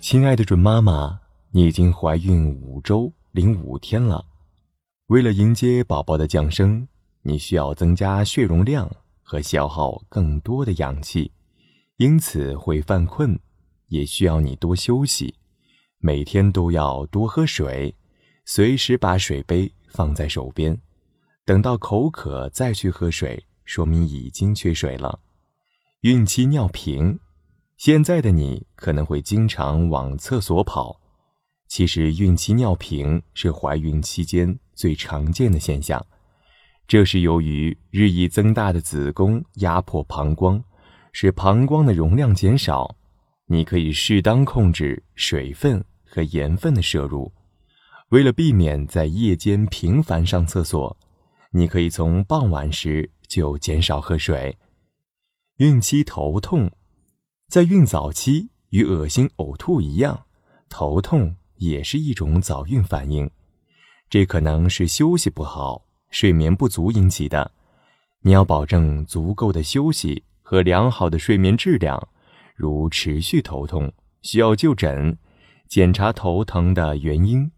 亲爱的准妈妈，你已经怀孕五周零五天了。为了迎接宝宝的降生，你需要增加血容量和消耗更多的氧气，因此会犯困，也需要你多休息。每天都要多喝水，随时把水杯放在手边，等到口渴再去喝水，说明已经缺水了。孕期尿频。现在的你可能会经常往厕所跑，其实孕期尿频是怀孕期间最常见的现象，这是由于日益增大的子宫压迫膀胱，使膀胱的容量减少。你可以适当控制水分和盐分的摄入，为了避免在夜间频繁上厕所，你可以从傍晚时就减少喝水。孕期头痛。在孕早期，与恶心、呕吐一样，头痛也是一种早孕反应。这可能是休息不好、睡眠不足引起的。你要保证足够的休息和良好的睡眠质量。如持续头痛，需要就诊，检查头疼的原因。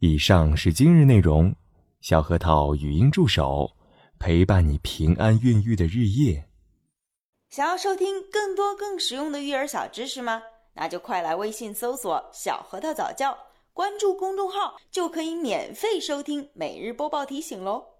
以上是今日内容，小核桃语音助手陪伴你平安孕育的日夜。想要收听更多更实用的育儿小知识吗？那就快来微信搜索“小核桃早教”，关注公众号就可以免费收听每日播报提醒喽。